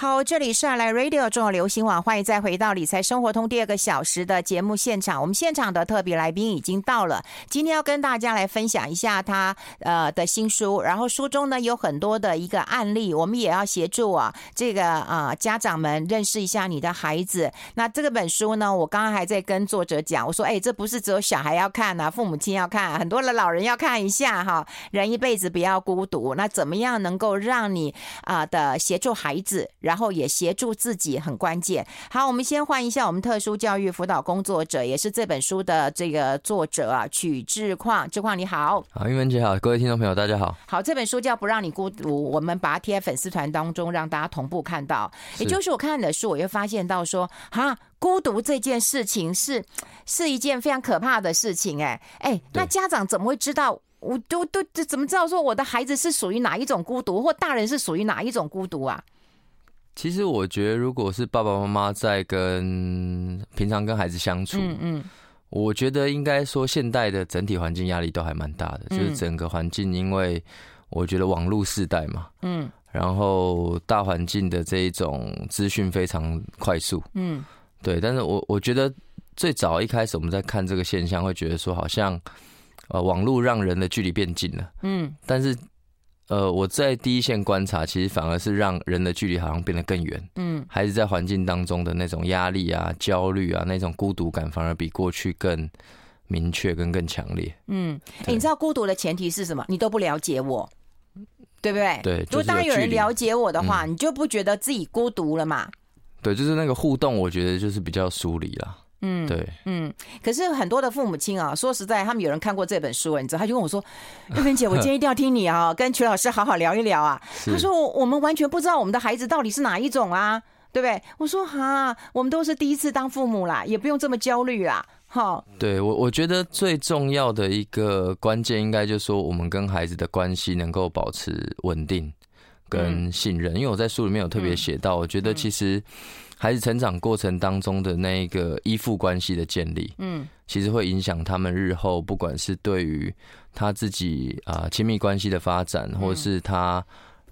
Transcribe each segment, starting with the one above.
好，这里是爱来 Radio 中国流行网，欢迎再回到理财生活通第二个小时的节目现场。我们现场的特别来宾已经到了，今天要跟大家来分享一下他呃的新书，然后书中呢有很多的一个案例，我们也要协助啊这个啊、家长们认识一下你的孩子。那这个本书呢，我刚刚还在跟作者讲，我说哎，这不是只有小孩要看啊，父母亲要看，很多的老人要看一下哈。人一辈子不要孤独，那怎么样能够让你啊、的协助孩子？然后也协助自己很关键。好，我们先换一下我们特殊教育辅导工作者，也是这本书的这个作者啊，曲志矿。志矿你好，好，玉文姐好，各位听众朋友大家好。好，这本书叫《不让你孤独》，我们把它贴在粉丝团当中，让大家同步看到。也就是我看你的书，我又发现到说，哈，孤独这件事情是 是一件非常可怕的事情。哎哎，那家长怎么会知道？我都都怎么知道说我的孩子是属于哪一种孤独，或大人是属于哪一种孤独啊？其实我觉得，如果是爸爸妈妈在跟平常跟孩子相处，嗯嗯，我觉得应该说现代的整体环境压力都还蛮大的，就是整个环境，因为我觉得网络世代嘛，嗯，然后大环境的这一种资讯非常快速，嗯，对。但是我我觉得最早一开始我们在看这个现象，会觉得说好像呃网络让人的距离变近了，嗯，但是。呃，我在第一线观察，其实反而是让人的距离好像变得更远。嗯，孩子在环境当中的那种压力啊、焦虑啊、那种孤独感，反而比过去更明确跟更强烈。嗯，你知道孤独的前提是什么？你都不了解我，对不对？对。如果当有人了解我的话，嗯、你就不觉得自己孤独了嘛？对，就是那个互动，我觉得就是比较疏离了。嗯，对，嗯，可是很多的父母亲啊，说实在，他们有人看过这本书，你知道，他就跟我说：“玉萍姐，我今天一定要听你啊，跟曲老师好好聊一聊啊。”他说：“我们完全不知道我们的孩子到底是哪一种啊，对不对？”我说：“哈，我们都是第一次当父母啦，也不用这么焦虑啦。”哈，对我，我觉得最重要的一个关键，应该就是说，我们跟孩子的关系能够保持稳定跟信任。因为我在书里面有特别写到，我觉得其实。孩子成长过程当中的那一个依附关系的建立，嗯，其实会影响他们日后不管是对于他自己啊亲密关系的发展，或是他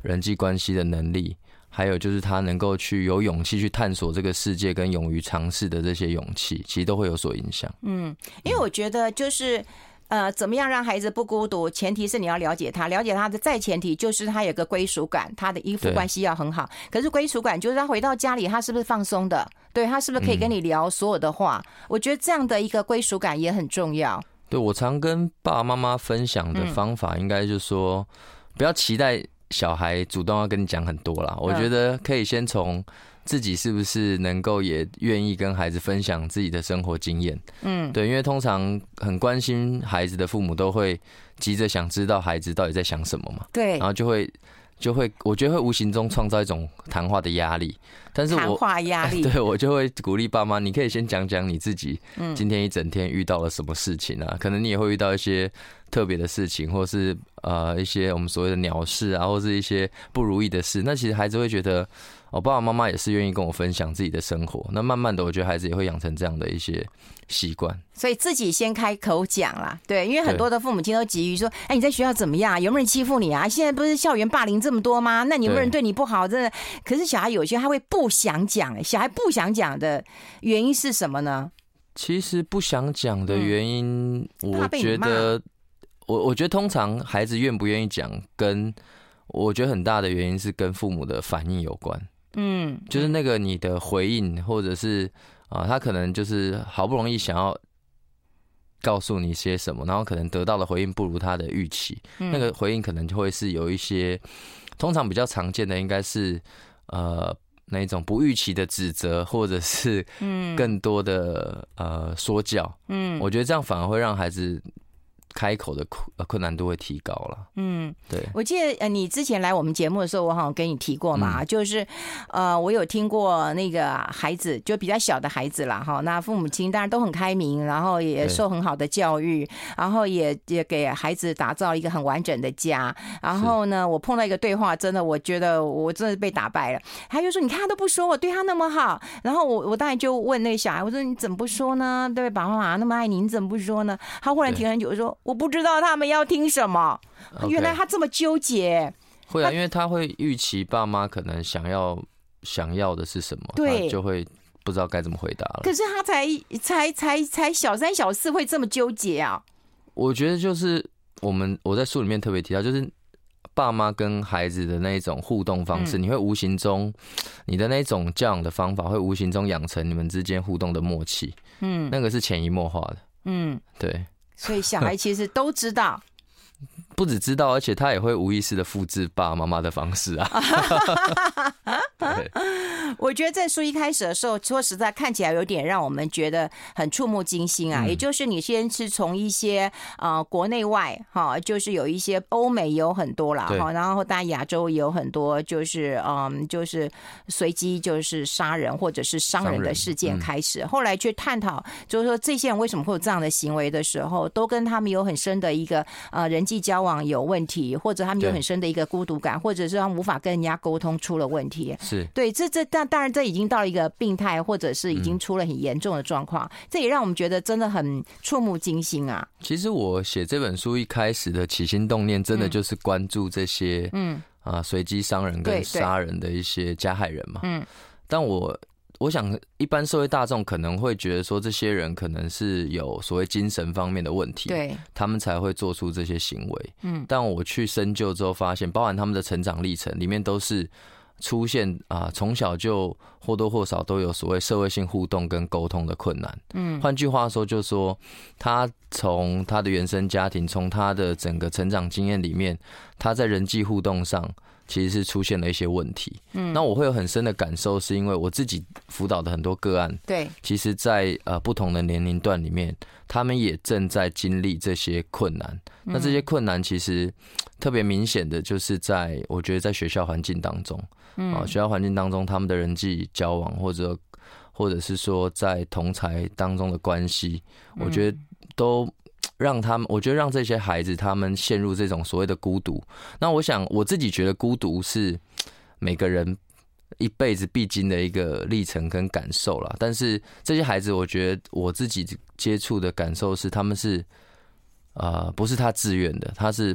人际关系的能力，还有就是他能够去有勇气去探索这个世界跟勇于尝试的这些勇气，其实都会有所影响。嗯，因为我觉得就是。呃，怎么样让孩子不孤独？前提是你要了解他，了解他的再前提就是他有个归属感，他的依附关系要很好。可是归属感就是他回到家里，他是不是放松的？对，他是不是可以跟你聊所有的话？嗯、我觉得这样的一个归属感也很重要。对，我常跟爸爸妈妈分享的方法，应该就是说，不要期待小孩主动要跟你讲很多啦。我觉得可以先从。自己是不是能够也愿意跟孩子分享自己的生活经验？嗯，对，因为通常很关心孩子的父母都会急着想知道孩子到底在想什么嘛。对，然后就会就会，我觉得会无形中创造一种谈话的压力。但是我谈话压力，对我就会鼓励爸妈，你可以先讲讲你自己，今天一整天遇到了什么事情啊？可能你也会遇到一些特别的事情，或是呃一些我们所谓的鸟事啊，或是一些不如意的事。那其实孩子会觉得。我爸爸妈妈也是愿意跟我分享自己的生活，那慢慢的，我觉得孩子也会养成这样的一些习惯。所以自己先开口讲啦，对，因为很多的父母亲都急于说：“哎，你在学校怎么样？有没有人欺负你啊？现在不是校园霸凌这么多吗？那你有没有人对你不好？真的。”可是小孩有些他会不想讲，小孩不想讲的原因是什么呢？其实不想讲的原因，我觉得，我我觉得通常孩子愿不愿意讲，跟我觉得很大的原因是跟父母的反应有关。嗯，就是那个你的回应，或者是啊，他可能就是好不容易想要告诉你些什么，然后可能得到的回应不如他的预期，那个回应可能就会是有一些，通常比较常见的应该是呃那一种不预期的指责，或者是更多的呃说教。嗯，我觉得这样反而会让孩子。开口的困困难度会提高了。嗯，对，我记得呃，你之前来我们节目的时候，我好像跟你提过嘛，嗯、就是呃，我有听过那个孩子，就比较小的孩子啦。哈。那父母亲当然都很开明，然后也受很好的教育，然后也也给孩子打造一个很完整的家。然后呢，我碰到一个对话，真的，我觉得我真的被打败了。他就说：“你看他都不说，我对他那么好。”然后我我当然就问那个小孩：“我说你怎么不说呢？对，爸爸妈妈那么爱你，你怎么不说呢？”他忽然停很久我说。我不知道他们要听什么，原来他这么纠结。会啊，因为他会预期爸妈可能想要想要的是什么，对，就会不知道该怎么回答了。可是他才才才才小三小四，会这么纠结啊？我觉得就是我们我在书里面特别提到，就是爸妈跟孩子的那一种互动方式，嗯、你会无形中你的那种教养的方法，会无形中养成你们之间互动的默契。嗯，那个是潜移默化的。嗯，对。所以小孩 其实都知道。不只知道，而且他也会无意识的复制爸爸妈妈的方式啊。对，我觉得这书一开始的时候，说实在看起来有点让我们觉得很触目惊心啊。嗯、也就是你先是从一些呃国内外哈，就是有一些欧美有很多啦，哈，然后当然亚洲也有很多，就是嗯，就是随机就是杀人或者是伤人的事件开始，嗯、后来去探讨，就是说这些人为什么会有这样的行为的时候，都跟他们有很深的一个呃人际交往。有问题，或者他们有很深的一个孤独感，或者是他们无法跟人家沟通出了问题。是对，这这但当然这已经到了一个病态，或者是已经出了很严重的状况。这也让我们觉得真的很触目惊心啊！其实我写这本书一开始的起心动念，真的就是关注这些嗯啊随机伤人跟杀人的一些加害人嘛。嗯，但我。我想，一般社会大众可能会觉得说，这些人可能是有所谓精神方面的问题，对，他们才会做出这些行为。嗯，但我去深究之后发现，包含他们的成长历程里面，都是出现啊，从小就或多或少都有所谓社会性互动跟沟通的困难。嗯，换句话说，就是说他从他的原生家庭，从他的整个成长经验里面，他在人际互动上。其实是出现了一些问题，嗯，那我会有很深的感受，是因为我自己辅导的很多个案，对，其实在呃不同的年龄段里面，他们也正在经历这些困难。那这些困难其实特别明显的就是在我觉得在学校环境当中，啊，学校环境当中他们的人际交往，或者或者是说在同才当中的关系，我觉得都。让他们，我觉得让这些孩子他们陷入这种所谓的孤独。那我想，我自己觉得孤独是每个人一辈子必经的一个历程跟感受啦。但是这些孩子，我觉得我自己接触的感受是，他们是啊、呃，不是他自愿的，他是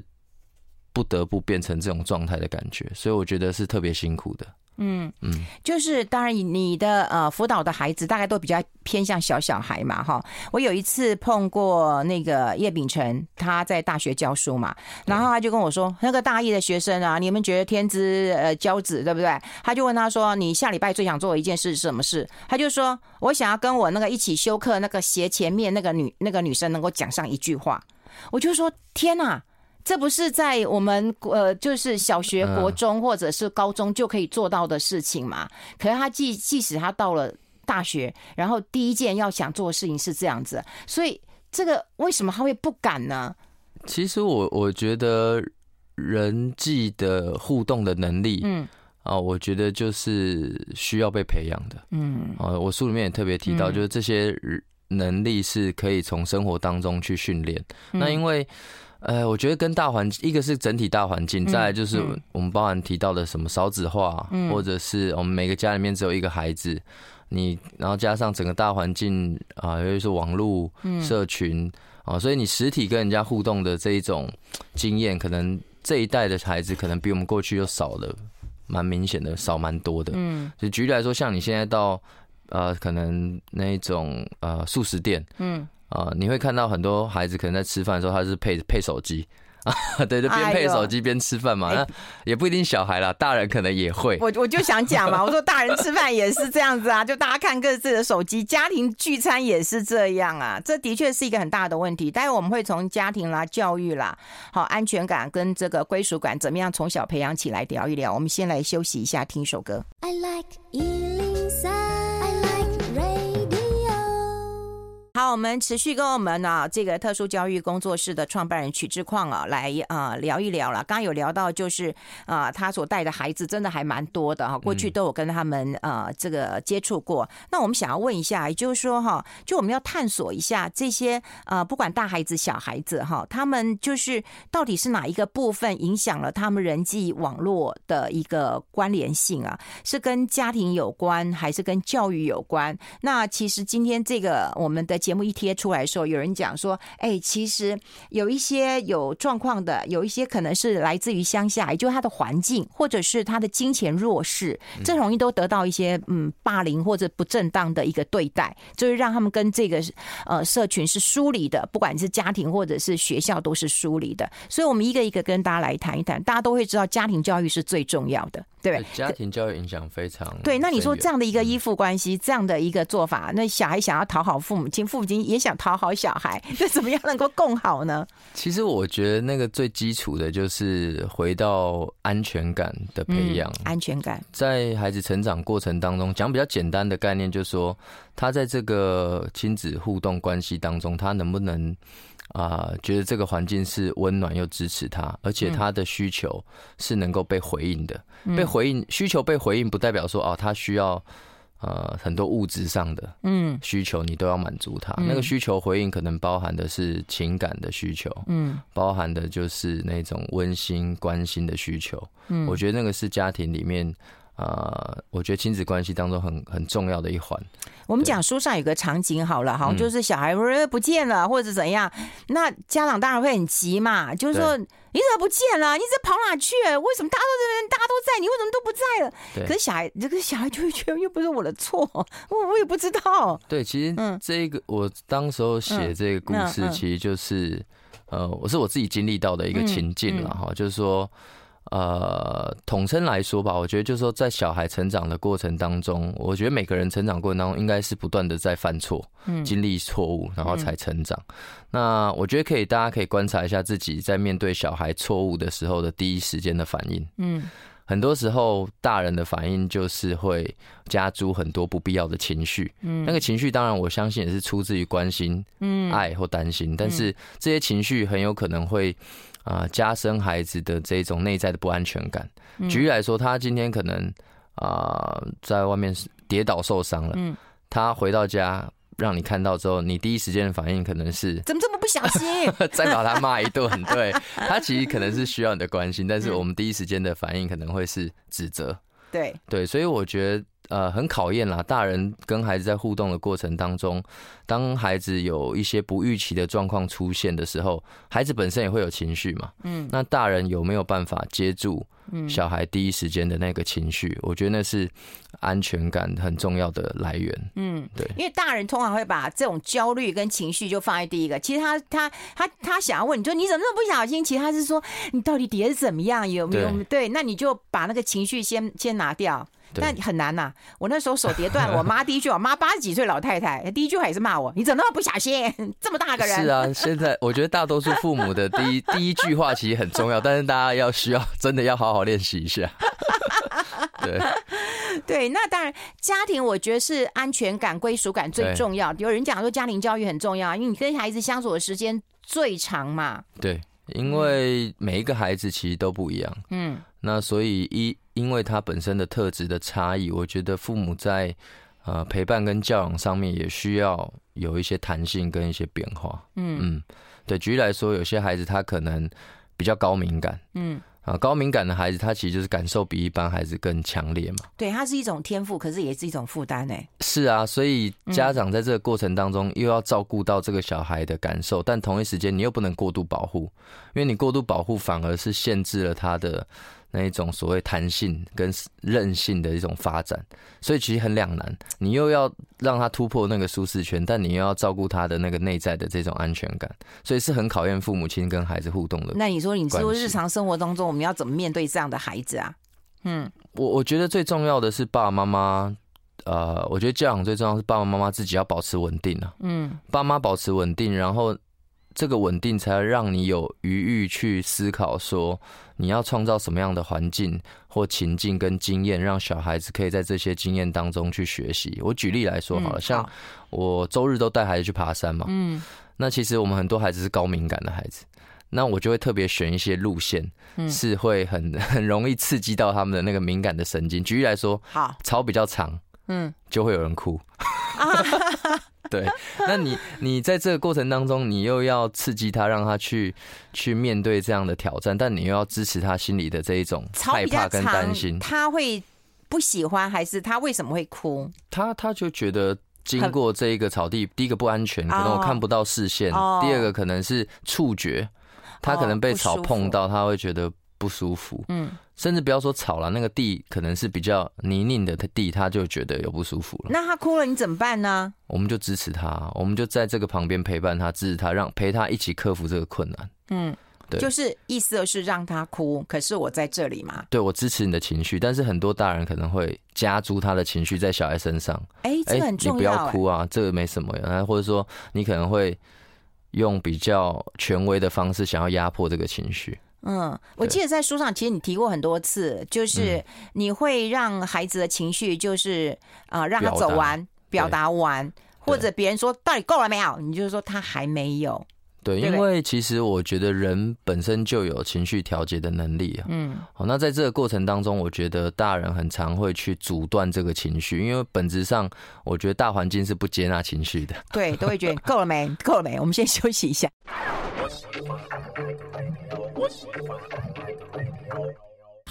不得不变成这种状态的感觉。所以我觉得是特别辛苦的。嗯嗯，就是当然，你的呃辅导的孩子大概都比较偏向小小孩嘛，哈。我有一次碰过那个叶秉辰，他在大学教书嘛，然后他就跟我说，那个大一的学生啊，你们觉得天之呃骄子对不对？他就问他说，你下礼拜最想做的一件事是什么事？他就说我想要跟我那个一起修课那个斜前面那个女那个女生能够讲上一句话。我就说天哪！这不是在我们呃，就是小学、国中或者是高中就可以做到的事情嘛？可是他即即使他到了大学，然后第一件要想做的事情是这样子，所以这个为什么他会不敢呢？其实我我觉得人际的互动的能力，嗯。啊，我觉得就是需要被培养的，嗯。啊，我书里面也特别提到，就是这些能力是可以从生活当中去训练。那因为呃，我觉得跟大环境，一个是整体大环境，再来就是我们包含提到的什么少子化，或者是我们每个家里面只有一个孩子，你然后加上整个大环境啊，尤其是网络社群啊，所以你实体跟人家互动的这一种经验，可能这一代的孩子可能比我们过去又少了，蛮明显的少蛮多的。嗯，就举例来说，像你现在到呃，可能那一种呃素食店，嗯。啊、呃，你会看到很多孩子可能在吃饭的时候，他是配配手机啊，对，就边配手机边吃饭嘛。那也不一定小孩啦，大人可能也会。我我就想讲嘛，我说大人吃饭也是这样子啊，就大家看各自的手机，家庭聚餐也是这样啊。这的确是一个很大的问题。待会我们会从家庭啦、教育啦、好安全感跟这个归属感，怎么样从小培养起来，聊一聊。我们先来休息一下，听一首歌。I like 好，我们持续跟我们呢这个特殊教育工作室的创办人曲志矿啊来啊聊一聊了。刚刚有聊到，就是啊他所带的孩子真的还蛮多的哈，过去都有跟他们啊这个接触过。那我们想要问一下，也就是说哈，就我们要探索一下这些啊不管大孩子小孩子哈，他们就是到底是哪一个部分影响了他们人际网络的一个关联性啊？是跟家庭有关，还是跟教育有关？那其实今天这个我们的节节目一贴出来的时候，有人讲说，哎，其实有一些有状况的，有一些可能是来自于乡下，也就是他的环境，或者是他的金钱弱势，这容易都得到一些嗯霸凌或者不正当的一个对待，就是让他们跟这个呃社群是疏离的，不管是家庭或者是学校都是疏离的。所以，我们一个一个跟大家来谈一谈，大家都会知道家庭教育是最重要的，对对？家庭教育影响非常对。那你说这样的一个依附关系，这样的一个做法，那小孩想要讨好父母亲，父亲也想讨好小孩，这怎么样能够共好呢？其实我觉得那个最基础的就是回到安全感的培养，嗯，安全感在孩子成长过程当中，讲比较简单的概念，就是说他在这个亲子互动关系当中，他能不能啊、呃，觉得这个环境是温暖又支持他，而且他的需求是能够被回应的。嗯、被回应需求被回应，不代表说哦，他需要呃很多物质上的嗯需求，你都要满足他。嗯、那个需求回应可能包含的是情感的需求，嗯，包含的就是那种温馨关心的需求。嗯，我觉得那个是家庭里面。呃，我觉得亲子关系当中很很重要的一环。我们讲书上有个场景好了，好像就是小孩不见了或者怎样，那家长当然会很急嘛，就是说你怎么不见了？你这跑哪去？为什么大家都在，大家都在，你为什么都不在了？可是小孩这个小孩就会觉得又不是我的错，我我也不知道。对，其实这个我当时候写这个故事，其实就是呃，我是我自己经历到的一个情境了哈，就是说。呃，统称来说吧，我觉得就是说，在小孩成长的过程当中，我觉得每个人成长过程当中，应该是不断的在犯错，嗯，经历错误，然后才成长。嗯、那我觉得可以，大家可以观察一下自己在面对小孩错误的时候的第一时间的反应。嗯，很多时候大人的反应就是会加诸很多不必要的情绪。嗯，那个情绪当然我相信也是出自于关心、嗯，爱或担心，但是这些情绪很有可能会。啊，加深孩子的这种内在的不安全感。举例来说，他今天可能啊，在外面跌倒受伤了，嗯，他回到家让你看到之后，你第一时间的反应可能是怎么这么不小心，再把他骂一顿。对，他其实可能是需要你的关心，但是我们第一时间的反应可能会是指责。对对，所以我觉得。呃，很考验啦。大人跟孩子在互动的过程当中，当孩子有一些不预期的状况出现的时候，孩子本身也会有情绪嘛。嗯，那大人有没有办法接住小孩第一时间的那个情绪？我觉得那是安全感很重要的来源。嗯，对，因为大人通常会把这种焦虑跟情绪就放在第一个。其实他他他他想要问你说你怎么那么不小心？其实他是说你到底跌得怎么样？有没有？对，对，那你就把那个情绪先先拿掉。但很难呐、啊！我那时候手跌断了，我妈第一句，我妈八十几岁老太太，第一句话也是骂我：“你怎么那么不小心？这么大个人。”是啊，现在我觉得大多数父母的第一第一句话其实很重要，但是大家要需要真的要好好练习一下。对对，那当然，家庭我觉得是安全感、归属感最重要。有人讲说家庭教育很重要，因为你跟孩子相处的时间最长嘛。对，因为每一个孩子其实都不一样。嗯，那所以一。因为他本身的特质的差异，我觉得父母在呃陪伴跟教养上面也需要有一些弹性跟一些变化。嗯嗯，对，举例来说，有些孩子他可能比较高敏感。嗯啊，高敏感的孩子他其实就是感受比一般孩子更强烈嘛。对，他是一种天赋，可是也是一种负担呢。是啊，所以家长在这个过程当中又要照顾到这个小孩的感受，但同一时间你又不能过度保护，因为你过度保护反而是限制了他的。那一种所谓弹性跟韧性的一种发展，所以其实很两难。你又要让他突破那个舒适圈，但你又要照顾他的那个内在的这种安全感，所以是很考验父母亲跟孩子互动的。那你说，你说日常生活当中我们要怎么面对这样的孩子啊？嗯，我我觉得最重要的是爸爸妈妈，呃，我觉得教养最重要是爸爸妈妈自己要保持稳定啊。嗯，爸妈保持稳定，然后。这个稳定才让你有余裕去思考，说你要创造什么样的环境或情境跟经验，让小孩子可以在这些经验当中去学习。我举例来说好了，嗯、像我周日都带孩子去爬山嘛，嗯，那其实我们很多孩子是高敏感的孩子，那我就会特别选一些路线，是会很 很容易刺激到他们的那个敏感的神经。举例来说，好，草比较长，嗯，就会有人哭。对，那你你在这个过程当中，你又要刺激他，让他去去面对这样的挑战，但你又要支持他心里的这一种害怕跟担心。他会不喜欢，还是他为什么会哭？他他就觉得经过这一个草地，第一个不安全，可能我看不到视线；第二个可能是触觉，他可能被草碰到，他会觉得不舒服。嗯，甚至不要说吵了，那个地可能是比较泥泞的地，他就觉得有不舒服了。那他哭了，你怎么办呢？我们就支持他，我们就在这个旁边陪伴他，支持他，让陪他一起克服这个困难。嗯。对就是意思是让他哭，可是我在这里嘛。对，我支持你的情绪，但是很多大人可能会加诸他的情绪在小孩身上。哎、欸，这个很重要。你不要哭啊，这个没什么呀。或者说，你可能会用比较权威的方式想要压迫这个情绪。嗯，我记得在书上其实你提过很多次，就是你会让孩子的情绪就是啊、呃，让他走完，表达完，或者别人说到底够了没有，你就是说他还没有。对，因为其实我觉得人本身就有情绪调节的能力啊。嗯，好，那在这个过程当中，我觉得大人很常会去阻断这个情绪，因为本质上，我觉得大环境是不接纳情绪的。对，都会觉得够了没？够了没？我们先休息一下。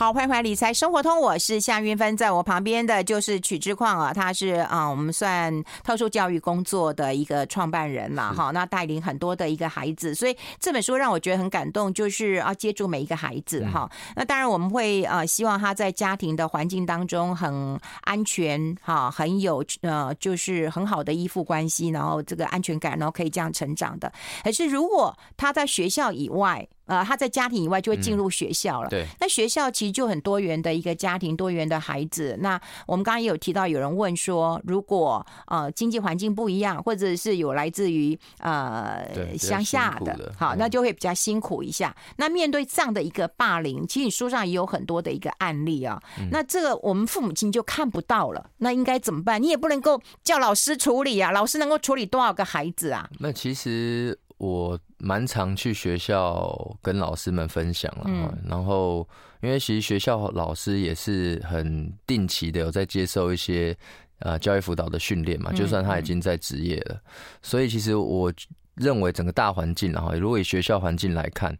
好，欢迎回来理财生活通，我是夏云芬，在我旁边的就是曲之旷啊，他是啊，我们算特殊教育工作的一个创办人了哈，那带领很多的一个孩子，所以这本书让我觉得很感动，就是啊接住每一个孩子哈。那当然我们会呃希望他在家庭的环境当中很安全哈，很有呃就是很好的依附关系，然后这个安全感，然后可以这样成长的。可是如果他在学校以外，呃，他在家庭以外就会进入学校了。对，那学校其实就很多元的一个家庭，多元的孩子。那我们刚刚也有提到，有人问说，如果呃经济环境不一样，或者是有来自于呃乡下的，好，那就会比较辛苦一下。那面对这样的一个霸凌，其实你书上也有很多的一个案例啊。那这个我们父母亲就看不到了，那应该怎么办？你也不能够叫老师处理啊，老师能够处理多少个孩子啊？那其实。我蛮常去学校跟老师们分享了，嗯，然后因为其实学校老师也是很定期的有在接受一些呃教育辅导的训练嘛，就算他已经在职业了，所以其实我认为整个大环境，然后如果以学校环境来看，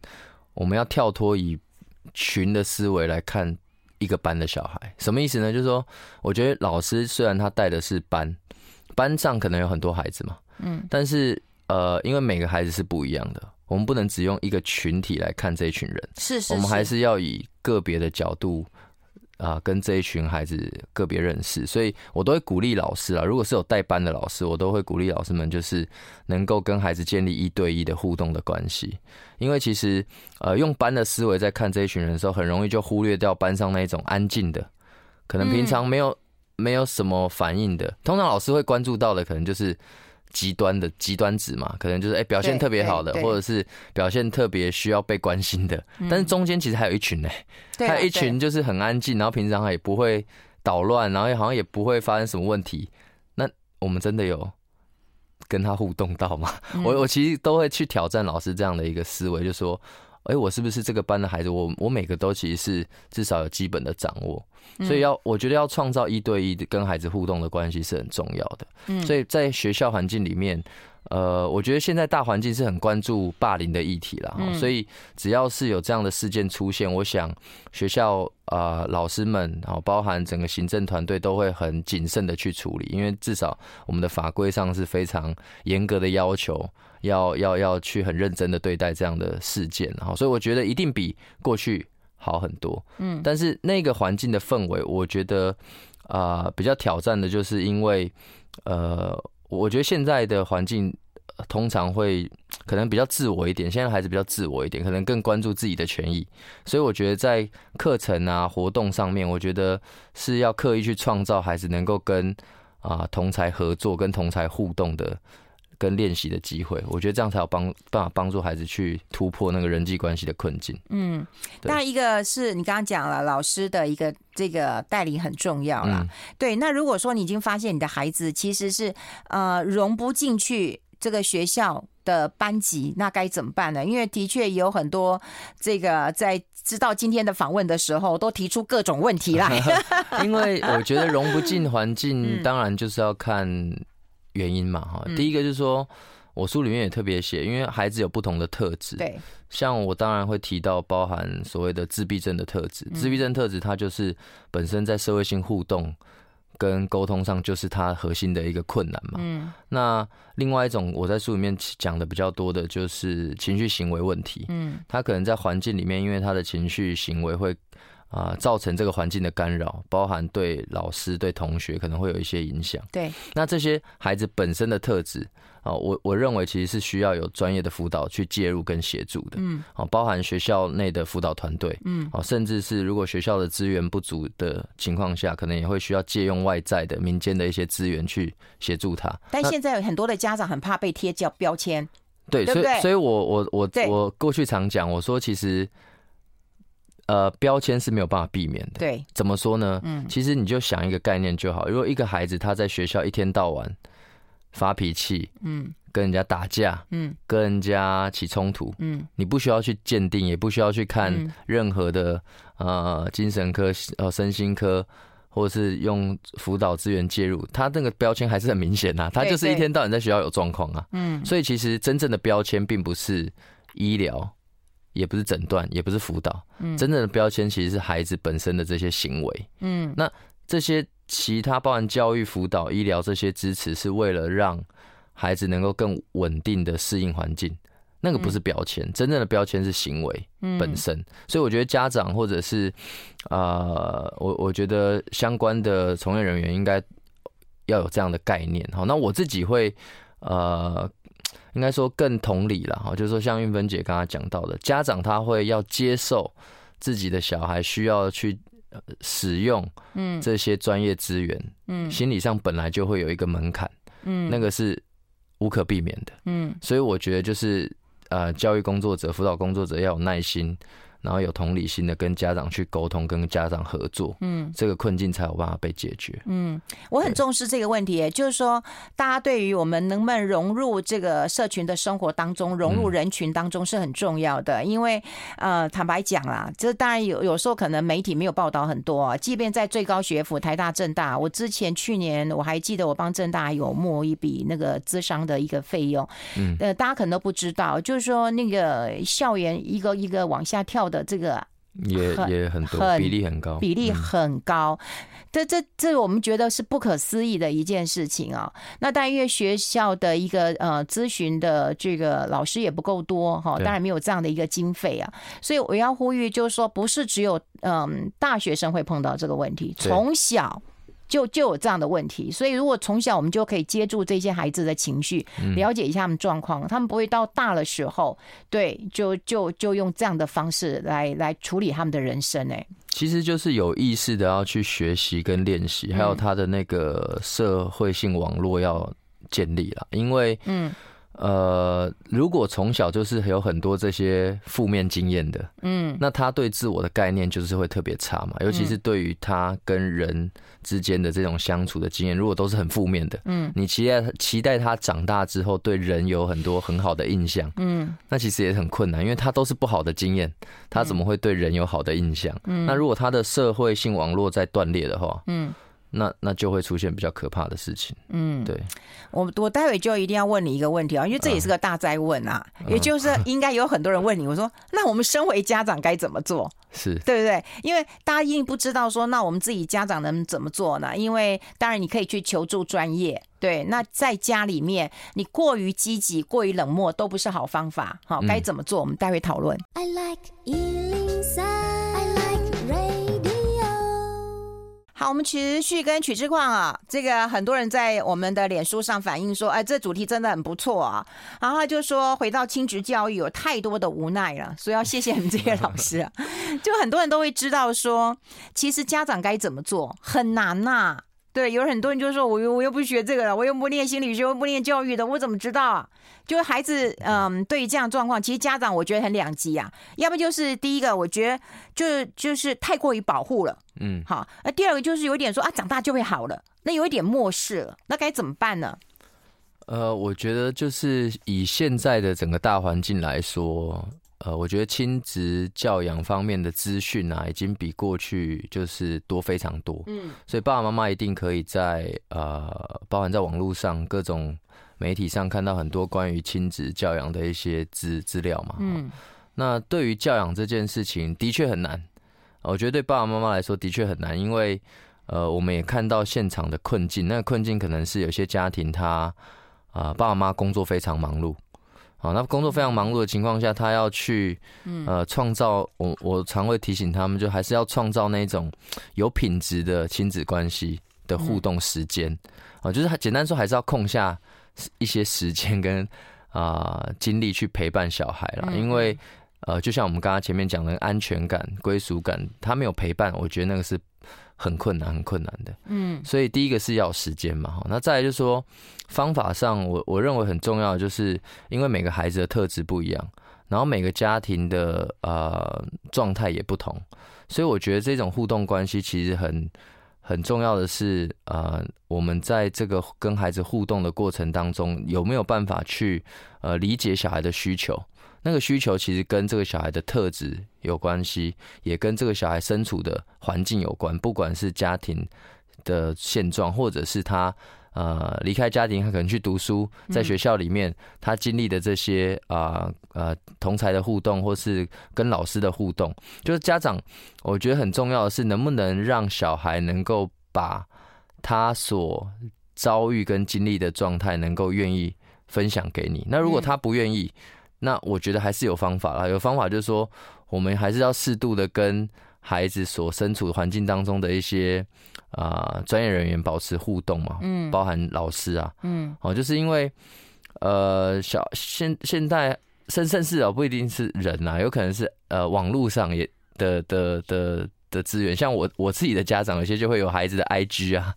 我们要跳脱以群的思维来看一个班的小孩，什么意思呢？就是说，我觉得老师虽然他带的是班，班上可能有很多孩子嘛，嗯，但是。呃，因为每个孩子是不一样的，我们不能只用一个群体来看这一群人，是是是，我们还是要以个别的角度啊、呃，跟这一群孩子个别认识。所以我都会鼓励老师啊，如果是有带班的老师，我都会鼓励老师们，就是能够跟孩子建立一对一的互动的关系。因为其实呃，用班的思维在看这一群人的时候，很容易就忽略掉班上那种安静的，可能平常没有、嗯、没有什么反应的。通常老师会关注到的，可能就是。极端的极端值嘛，可能就是哎、欸、表现特别好的，或者是表现特别需要被关心的。但是中间其实还有一群呢、欸，还有一群就是很安静，然后平常也不会捣乱，然后好像也不会发生什么问题。那我们真的有跟他互动到吗？我我其实都会去挑战老师这样的一个思维，就说。哎，我是不是这个班的孩子？我我每个都其实是至少有基本的掌握，所以要我觉得要创造一对一的跟孩子互动的关系是很重要的。嗯，所以在学校环境里面。呃，我觉得现在大环境是很关注霸凌的议题了，嗯，所以只要是有这样的事件出现，我想学校啊、呃、老师们，然后包含整个行政团队都会很谨慎的去处理，因为至少我们的法规上是非常严格的要求，要要要去很认真的对待这样的事件，然后所以我觉得一定比过去好很多。嗯，但是那个环境的氛围，我觉得啊、呃、比较挑战的就是因为呃。我觉得现在的环境通常会可能比较自我一点，现在孩子比较自我一点，可能更关注自己的权益，所以我觉得在课程啊活动上面，我觉得是要刻意去创造孩子能够跟啊同才合作、跟同才互动的。跟练习的机会，我觉得这样才有帮办法帮助孩子去突破那个人际关系的困境。嗯，那一个是你刚刚讲了，老师的一个这个带领很重要啦。嗯、对，那如果说你已经发现你的孩子其实是呃融不进去这个学校的班级，那该怎么办呢？因为的确有很多这个在知道今天的访问的时候，都提出各种问题来。因为我觉得融不进环境，当然就是要看。原因嘛，哈，第一个就是说，我书里面也特别写，因为孩子有不同的特质，对，像我当然会提到包含所谓的自闭症的特质，自闭症特质它就是本身在社会性互动跟沟通上就是他核心的一个困难嘛。嗯。那另外一种我在书里面讲的比较多的就是情绪行为问题。嗯。他可能在环境里面，因为他的情绪行为会。啊，造成这个环境的干扰，包含对老师、对同学可能会有一些影响。对，那这些孩子本身的特质啊，我我认为其实是需要有专业的辅导去介入跟协助的。嗯，啊，包含学校内的辅导团队，嗯，啊，甚至是如果学校的资源不足的情况下，可能也会需要借用外在的民间的一些资源去协助他。但现在有很多的家长很怕被贴叫标签，对，所以所以我我我我过去常讲，我说其实。呃，标签是没有办法避免的。对，怎么说呢？嗯，其实你就想一个概念就好。如果一个孩子他在学校一天到晚发脾气，嗯，跟人家打架，嗯，跟人家起冲突，嗯，你不需要去鉴定，也不需要去看任何的呃精神科、呃身心科，或者是用辅导资源介入，他那个标签还是很明显呐。他就是一天到晚在学校有状况啊。嗯，所以其实真正的标签并不是医疗。也不是诊断，也不是辅导，嗯，真正的标签其实是孩子本身的这些行为，嗯，那这些其他包含教育、辅导、医疗这些支持，是为了让孩子能够更稳定的适应环境，那个不是标签，真正的标签是行为本身，所以我觉得家长或者是呃，我我觉得相关的从业人员应该要有这样的概念，好，那我自己会呃。应该说更同理了哈，就是说像运芬姐刚刚讲到的，家长他会要接受自己的小孩需要去使用嗯。这些专业资源嗯，心理上本来就会有一个门槛嗯，那个是无可避免的嗯，所以我觉得就是呃教育工作者、辅导工作者要有耐心。然后有同理心的跟家长去沟通，跟家长合作，嗯，这个困境才有办法被解决。嗯，我很重视这个问题，就是说，大家对于我们能不能融入这个社群的生活当中，融入人群当中是很重要的。因为，呃，坦白讲啦，这当然有有时候可能媒体没有报道很多，即便在最高学府台大、政大，我之前去年我还记得我帮政大有募一笔那个咨商的一个费用，嗯，呃，大家可能都不知道，就是说那个校园一个一个往下跳。的这个也也很多，比例很高，比例很高。这这这，我们觉得是不可思议的一件事情啊。那但因为学校的一个呃咨询的这个老师也不够多哈，当然没有这样的一个经费啊。所以我要呼吁，就是说，不是只有嗯大学生会碰到这个问题，从小。就就有这样的问题，所以如果从小我们就可以接住这些孩子的情绪，了解一下他们状况，他们不会到大的时候，对，就就就用这样的方式来来处理他们的人生。哎，其实就是有意识的要去学习跟练习，还有他的那个社会性网络要建立了，因为嗯。呃，如果从小就是有很多这些负面经验的，嗯，那他对自我的概念就是会特别差嘛，尤其是对于他跟人之间的这种相处的经验，如果都是很负面的，嗯，你期待期待他长大之后对人有很多很好的印象，嗯，那其实也很困难，因为他都是不好的经验，他怎么会对人有好的印象？嗯，那如果他的社会性网络在断裂的话，嗯。那那就会出现比较可怕的事情。嗯，对，我我待会就一定要问你一个问题啊，因为这也是个大灾问啊，也就是应该有很多人问你，我说那我们身为家长该怎么做？是对不对？因为大家一定不知道说，那我们自己家长能怎么做呢？因为当然你可以去求助专业，对，那在家里面你过于积极、过于冷漠都不是好方法。好，该怎么做？我们待会讨论。I like 好，我们持续跟曲之矿啊，这个很多人在我们的脸书上反映说，哎，这主题真的很不错啊。然后他就说，回到亲职教育有太多的无奈了，所以要谢谢你们这些老师啊。就很多人都会知道说，其实家长该怎么做很难呐、啊。对，有很多人就说，我又我又不学这个了，我又不念心理学，我又不念教育的，我怎么知道啊？就孩子，嗯，对于这样状况，其实家长我觉得很两极啊。要不就是第一个，我觉得就就是太过于保护了，嗯，好。那第二个就是有点说啊，长大就会好了，那有一点漠视了，那该怎么办呢？呃，我觉得就是以现在的整个大环境来说。呃，我觉得亲职教养方面的资讯啊，已经比过去就是多非常多。嗯，所以爸爸妈妈一定可以在呃，包含在网络上各种媒体上看到很多关于亲职教养的一些资资料嘛。嗯，那对于教养这件事情的确很难，我觉得对爸爸妈妈来说的确很难，因为呃，我们也看到现场的困境。那个困境可能是有些家庭他啊、呃，爸爸妈妈工作非常忙碌，好，那工作非常忙碌的情况下，他要去呃创造。我我常会提醒他们，就还是要创造那种有品质的亲子关系的互动时间啊，就是他简单说，还是要空下一些时间跟啊、呃、精力去陪伴小孩啦，因为。呃，就像我们刚刚前面讲的安全感、归属感，他没有陪伴，我觉得那个是很困难、很困难的。嗯，所以第一个是要时间嘛，哈。那再来就是说，方法上，我我认为很重要，就是因为每个孩子的特质不一样，然后每个家庭的呃状态也不同，所以我觉得这种互动关系其实很很重要的是，呃，我们在这个跟孩子互动的过程当中，有没有办法去呃理解小孩的需求。那个需求其实跟这个小孩的特质有关系，也跟这个小孩身处的环境有关。不管是家庭的现状，或者是他呃离开家庭，他可能去读书，在学校里面他经历的这些啊呃，呃同才的互动，或是跟老师的互动，就是家长我觉得很重要的是，能不能让小孩能够把他所遭遇跟经历的状态，能够愿意分享给你。那如果他不愿意，那我觉得还是有方法啦，有方法就是说，我们还是要适度的跟孩子所身处的环境当中的一些啊专业人员保持互动嘛，嗯，包含老师啊，嗯，哦，就是因为呃小现现代甚甚至啊不一定是人呐、啊，有可能是呃网络上也的的的。的资源，像我我自己的家长，有些就会有孩子的 IG 啊，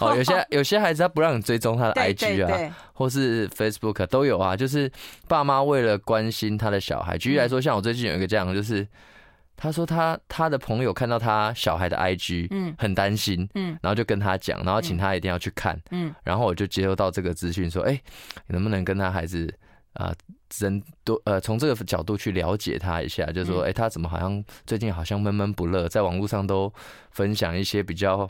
哦，有些 有些孩子他不让你追踪他的 IG 啊，或是 Facebook 都有啊，就是爸妈为了关心他的小孩，举例来说，像我最近有一个这样，就是他说他他的朋友看到他小孩的 IG，嗯，很担心，嗯，然后就跟他讲，然后请他一定要去看，嗯，然后我就接收到这个资讯，说，哎，你能不能跟他孩子啊？人多呃，从这个角度去了解他一下，就是说，哎，他怎么好像最近好像闷闷不乐，在网络上都分享一些比较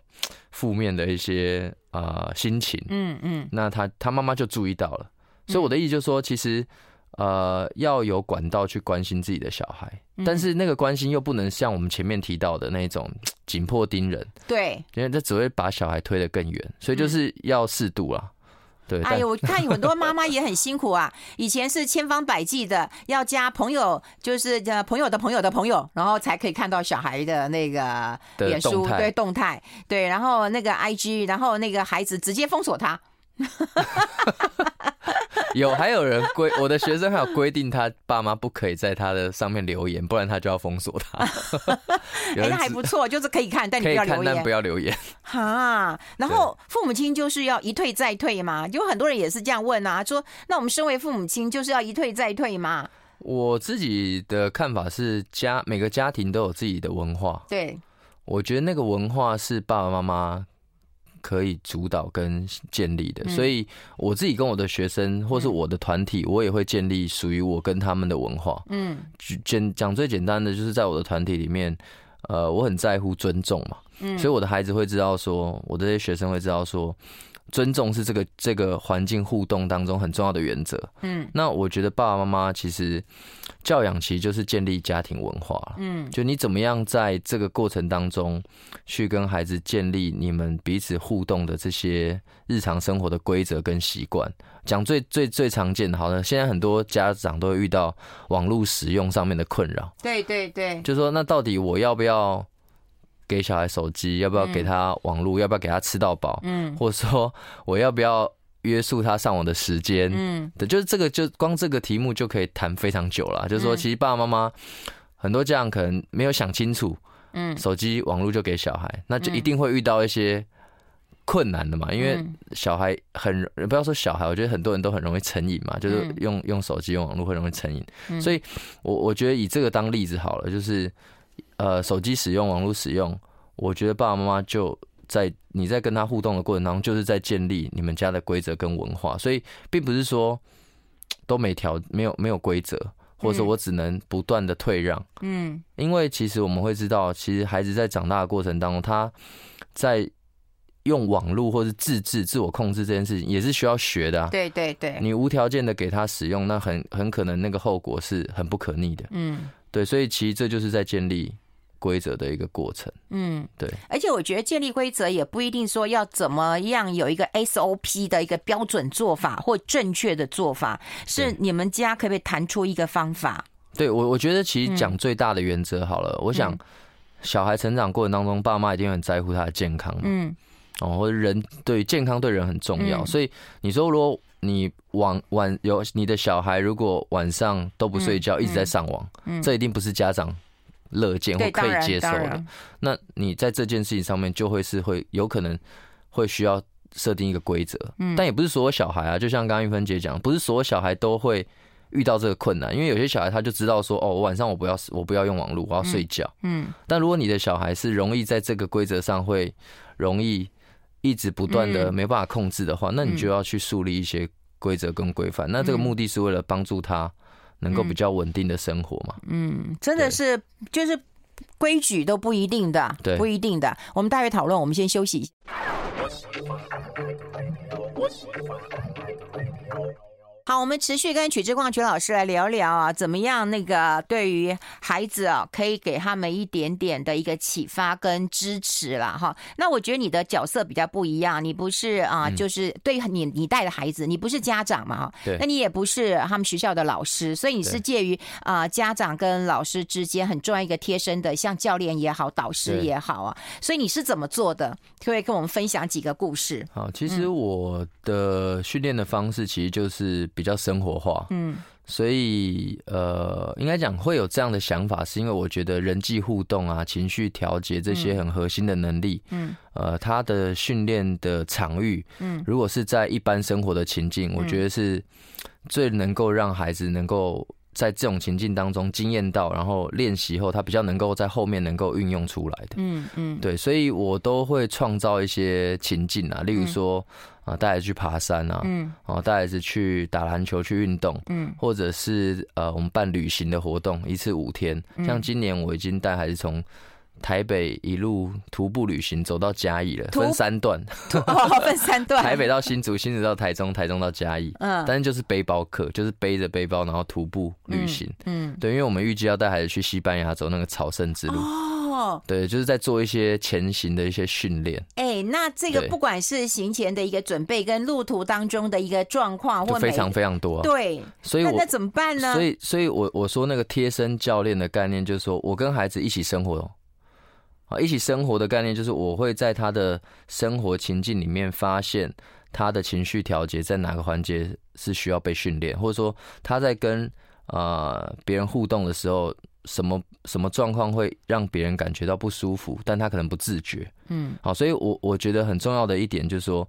负面的一些啊、呃、心情。嗯嗯，那他他妈妈就注意到了，所以我的意思就是说，其实呃要有管道去关心自己的小孩，但是那个关心又不能像我们前面提到的那种紧迫盯人，对，因为这只会把小孩推得更远，所以就是要适度啦。哎呦，我看有很多妈妈也很辛苦啊！以前是千方百计的要加朋友，就是呃朋友的朋友的朋友，然后才可以看到小孩的那个脸书对动态对，然后那个 IG，然后那个孩子直接封锁他。有，还有人规，我的学生还有规定，他爸妈不可以在他的上面留言，不然他就要封锁他。哎，那还不错，就是可以看，但你不要留言，但不要留言。哈，然后父母亲就是要一退再退嘛，有很多人也是这样问啊，说那我们身为父母亲就是要一退再退嘛？我自己的看法是，家每个家庭都有自己的文化，对，我觉得那个文化是爸爸妈妈。可以主导跟建立的，所以我自己跟我的学生，或是我的团体，我也会建立属于我跟他们的文化。嗯，简讲最简单的，就是在我的团体里面，呃，我很在乎尊重嘛。嗯，所以我的孩子会知道说，我的这些学生会知道说。尊重是这个这个环境互动当中很重要的原则。嗯，那我觉得爸爸妈妈其实教养其实就是建立家庭文化。嗯，就你怎么样在这个过程当中去跟孩子建立你们彼此互动的这些日常生活的规则跟习惯。讲最最最常见的，好的，现在很多家长都会遇到网络使用上面的困扰。对对对，就说那到底我要不要？给小孩手机，要不要给他网络？嗯、要不要给他吃到饱？嗯，或者说我要不要约束他上网的时间？嗯，对，就是这个，就光这个题目就可以谈非常久了。就是说，其实爸爸妈妈很多家长可能没有想清楚，嗯，手机网络就给小孩，那就一定会遇到一些困难的嘛。因为小孩很不要说小孩，我觉得很多人都很容易成瘾嘛，就是用用手机用网络会容易成瘾。所以我我觉得以这个当例子好了，就是。呃，手机使用、网络使用，我觉得爸爸妈妈就在你在跟他互动的过程当中，就是在建立你们家的规则跟文化，所以并不是说都没条、没有没有规则，或者说我只能不断的退让。嗯，因为其实我们会知道，其实孩子在长大的过程当中，他在用网络或是自制、自我控制这件事情，也是需要学的啊。对对对，你无条件的给他使用，那很很可能那个后果是很不可逆的。嗯，对，所以其实这就是在建立。规则的一个过程。嗯，对。而且我觉得建立规则也不一定说要怎么样有一个 SOP 的一个标准做法或正确的做法，是你们家可不可以谈出一个方法？对我，我觉得其实讲最大的原则好了。我想小孩成长过程当中，爸妈一定很在乎他的健康。嗯，哦，或者人对健康对人很重要，所以你说如果。你晚晚有你的小孩，如果晚上都不睡觉，一直在上网，嗯嗯、这一定不是家长乐见或可以接受的。那你在这件事情上面，就会是会有可能会需要设定一个规则。嗯，但也不是所有小孩啊，就像刚刚玉芬姐讲，不是所有小孩都会遇到这个困难，因为有些小孩他就知道说，哦，我晚上我不要我不要用网络，我要睡觉。嗯，但如果你的小孩是容易在这个规则上会容易。一直不断的没办法控制的话，那你就要去树立一些规则跟规范。那这个目的是为了帮助他能够比较稳定的生活嘛？嗯，真的是就是规矩都不一定的，对，不一定的。我们大约讨论，我们先休息一下。好，我们持续跟曲志光曲老师来聊聊啊，怎么样那个对于孩子啊，可以给他们一点点的一个启发跟支持啦。哈。那我觉得你的角色比较不一样，你不是啊，就是对你你带的孩子，你不是家长嘛哈，那你也不是他们学校的老师，所以你是介于啊家长跟老师之间很重要一个贴身的，像教练也好，导师也好啊，所以你是怎么做的？可以跟我们分享几个故事？好，其实我的训练的方式其实就是。比较生活化，嗯，所以呃，应该讲会有这样的想法，是因为我觉得人际互动啊、情绪调节这些很核心的能力，嗯，呃，他的训练的场域，嗯，如果是在一般生活的情境，我觉得是最能够让孩子能够在这种情境当中经验到，然后练习后，他比较能够在后面能够运用出来的，嗯嗯，对，所以我都会创造一些情境啊，例如说。啊，带孩子去爬山啊，嗯，哦带孩子去打篮球、去运动，嗯，或者是呃，我们办旅行的活动，一次五天。像今年我已经带孩子从台北一路徒步旅行走到嘉义了，分三段，哦，分三段，台北到新竹，新竹到台中，台中到嘉义，嗯，但是就是背包客，就是背着背包然后徒步旅行，嗯，对，因为我们预计要带孩子去西班牙走那个朝圣之路。哦对，就是在做一些前行的一些训练。哎，那这个不管是行前的一个准备，跟路途当中的一个状况，或非常非常多。对，所以我那怎么办呢？所以，所以我我说那个贴身教练的概念，就是说我跟孩子一起生活，啊，一起生活的概念就是我会在他的生活情境里面发现他的情绪调节在哪个环节是需要被训练，或者说他在跟啊别人互动的时候。什么什么状况会让别人感觉到不舒服，但他可能不自觉。嗯，好，所以我我觉得很重要的一点就是说，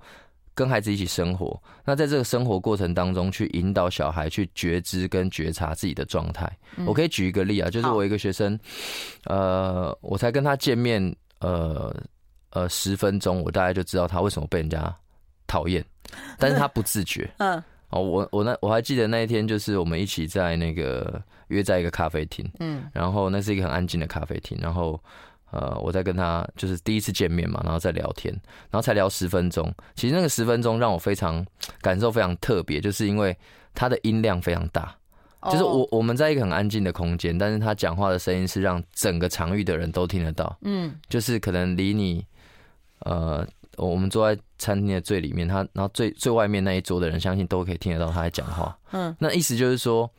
跟孩子一起生活，那在这个生活过程当中，去引导小孩去觉知跟觉察自己的状态。我可以举一个例啊，就是我一个学生，呃，我才跟他见面，呃呃十分钟，我大概就知道他为什么被人家讨厌，但是他不自觉。嗯。哦，我我那我还记得那一天，就是我们一起在那个约在一个咖啡厅，嗯，然后那是一个很安静的咖啡厅，然后呃，我在跟他就是第一次见面嘛，然后在聊天，然后才聊十分钟，其实那个十分钟让我非常感受非常特别，就是因为他的音量非常大，就是我我们在一个很安静的空间，但是他讲话的声音是让整个场域的人都听得到，嗯，就是可能离你呃。我们坐在餐厅的最里面，他然后最最外面那一桌的人，相信都可以听得到他在讲话。嗯，那意思就是说，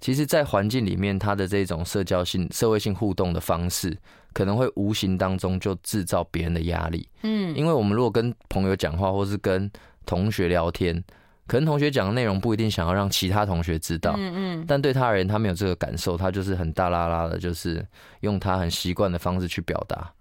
其实，在环境里面，他的这种社交性、社会性互动的方式，可能会无形当中就制造别人的压力。嗯，因为我们如果跟朋友讲话，或是跟同学聊天，可能同学讲的内容不一定想要让其他同学知道。嗯嗯，但对他而言，他没有这个感受，他就是很大啦啦的，就是用他很习惯的方式去表达。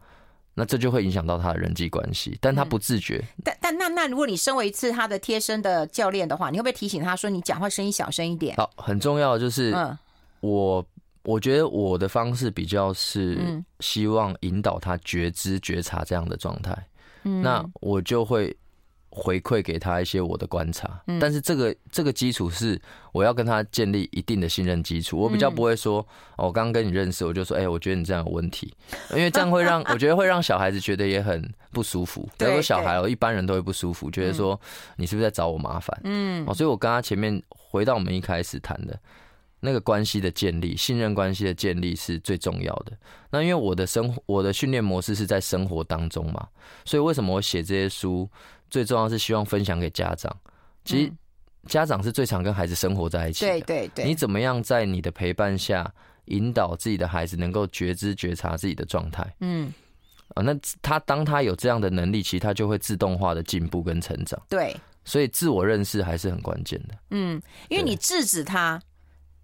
那这就会影响到他的人际关系，但他不自觉。嗯、但但那那如果你身为一次他的贴身的教练的话，你会不会提醒他说，你讲话声音小声一点？好，很重要的就是，嗯，我我觉得我的方式比较是希望引导他觉知觉察这样的状态，嗯，那我就会。回馈给他一些我的观察，但是这个这个基础是我要跟他建立一定的信任基础。我比较不会说，哦，我刚刚跟你认识，我就说，哎，我觉得你这样有问题，因为这样会让 我觉得会让小孩子觉得也很不舒服。比如说小孩哦，一般人都会不舒服，觉得说你是不是在找我麻烦？嗯，哦，所以我跟他前面回到我们一开始谈的，那个关系的建立，信任关系的建立是最重要的。那因为我的生活，我的训练模式是在生活当中嘛，所以为什么我写这些书，最重要是希望分享给家长。其实家长是最常跟孩子生活在一起的，对对对。你怎么样在你的陪伴下引导自己的孩子能够觉知觉察自己的状态？嗯，啊，那他当他有这样的能力，其实他就会自动化的进步跟成长。对，所以自我认识还是很关键的。嗯，因为你制止他。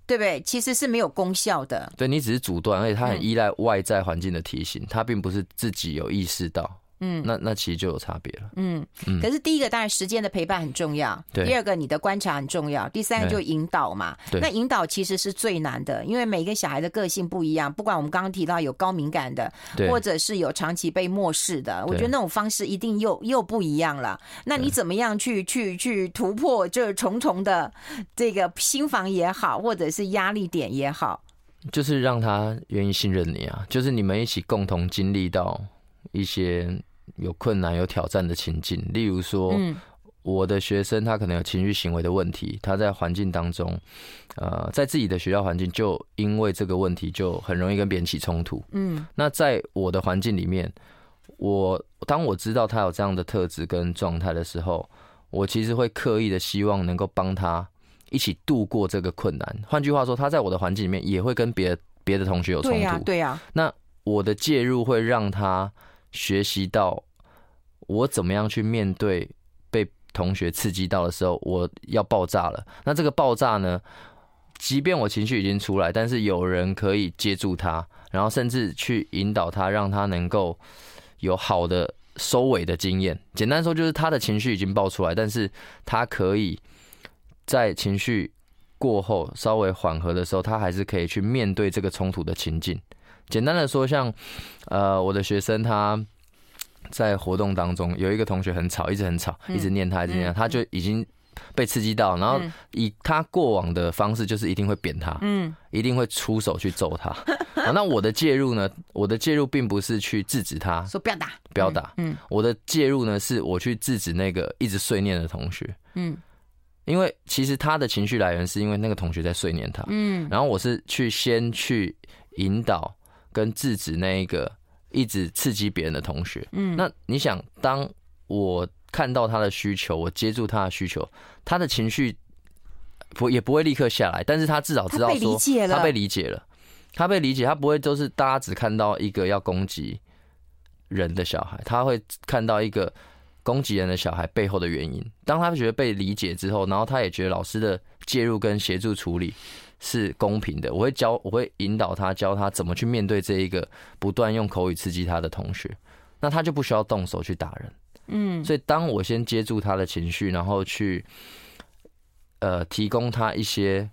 对不对？其实是没有功效的。对，你只是阻断，而且他很依赖外在环境的提醒，他并不是自己有意识到。嗯，那那其实就有差别了。嗯，可是第一个当然时间的陪伴很重要，对。第二个你的观察很重要，第三个就引导嘛。对。那引导其实是最难的，因为每个小孩的个性不一样。不管我们刚刚提到有高敏感的，或者是有长期被漠视的，我觉得那种方式一定又又不一样了。那你怎么样去去去突破这重重的这个心房也好，或者是压力点也好，就是让他愿意信任你啊，就是你们一起共同经历到一些。有困难、有挑战的情境，例如说，我的学生他可能有情绪行为的问题，他在环境当中，呃，在自己的学校环境就因为这个问题就很容易跟别人起冲突。嗯，那在我的环境里面，我当我知道他有这样的特质跟状态的时候，我其实会刻意的希望能够帮他一起度过这个困难。换句话说，他在我的环境里面也会跟别的别的同学有冲突。对呀，对呀。那我的介入会让他。学习到我怎么样去面对被同学刺激到的时候，我要爆炸了。那这个爆炸呢，即便我情绪已经出来，但是有人可以接住他，然后甚至去引导他，让他能够有好的收尾的经验。简单说，就是他的情绪已经爆出来，但是他可以在情绪过后稍微缓和的时候，他还是可以去面对这个冲突的情境。简单的说，像，呃，我的学生他在活动当中有一个同学很吵，一直很吵，一直念他，一直念他，他就已经被刺激到，然后以他过往的方式，就是一定会扁他，嗯，一定会出手去揍他。那我的介入呢？我的介入并不是去制止他，说不要打，不要打，嗯，我的介入呢，是我去制止那个一直碎念的同学，嗯，因为其实他的情绪来源是因为那个同学在碎念他，嗯，然后我是去先去引导。跟制止那一个一直刺激别人的同学，嗯，那你想，当我看到他的需求，我接住他的需求，他的情绪不也不会立刻下来，但是他至少知道说他被理解了，他被理解，他不会都是大家只看到一个要攻击人的小孩，他会看到一个攻击人的小孩背后的原因。当他觉得被理解之后，然后他也觉得老师的介入跟协助处理。是公平的，我会教，我会引导他，教他怎么去面对这一个不断用口语刺激他的同学，那他就不需要动手去打人。嗯，所以当我先接住他的情绪，然后去呃提供他一些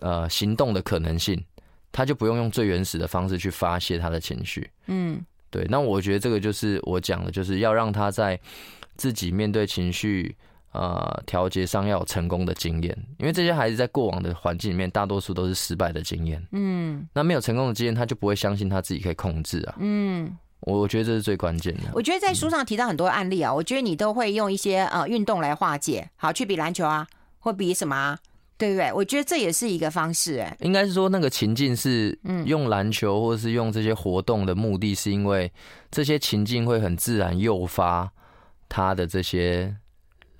呃行动的可能性，他就不用用最原始的方式去发泄他的情绪。嗯，对，那我觉得这个就是我讲的，就是要让他在自己面对情绪。呃，调节上要有成功的经验，因为这些孩子在过往的环境里面，大多数都是失败的经验。嗯，那没有成功的经验，他就不会相信他自己可以控制啊。嗯，我觉得这是最关键的。我觉得在书上提到很多案例啊，嗯、我觉得你都会用一些呃运动来化解，好，去比篮球啊，或比什么啊，对不对？我觉得这也是一个方式。哎，应该是说那个情境是用篮球或者是用这些活动的目的是因为这些情境会很自然诱发他的这些。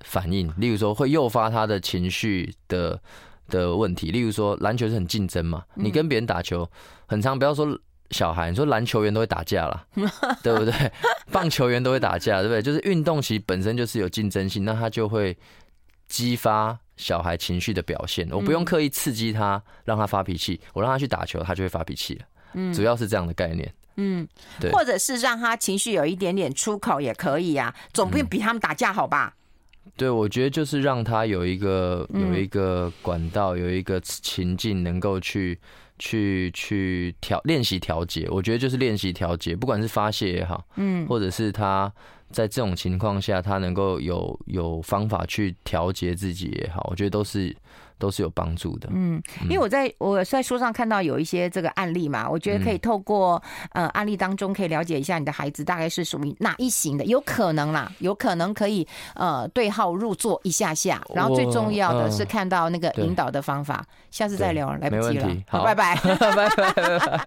反应，例如说会诱发他的情绪的的问题。例如说篮球是很竞争嘛，你跟别人打球，很常不要说小孩，你说篮球员都会打架啦，对不对？棒球员都会打架，对不对？就是运动其实本身就是有竞争性，那他就会激发小孩情绪的表现。我不用刻意刺激他，让他发脾气，我让他去打球，他就会发脾气了。嗯，主要是这样的概念。嗯，对，或者是让他情绪有一点点出口也可以啊，总不比他们打架好吧？对，我觉得就是让他有一个有一个管道，有一个情境，能够去去去调练习调节。我觉得就是练习调节，不管是发泄也好，嗯，或者是他在这种情况下，他能够有有方法去调节自己也好，我觉得都是都是有帮助的。嗯，因为我在我在书上看到有一些这个案例嘛，我觉得可以透过呃案例当中可以了解一下你的孩子大概是属于哪一型的，有可能啦，有可能可以呃对号入座一下下，然后最重要的是看到那个引导的方法。下次再聊，来不及了，好，拜拜，拜拜。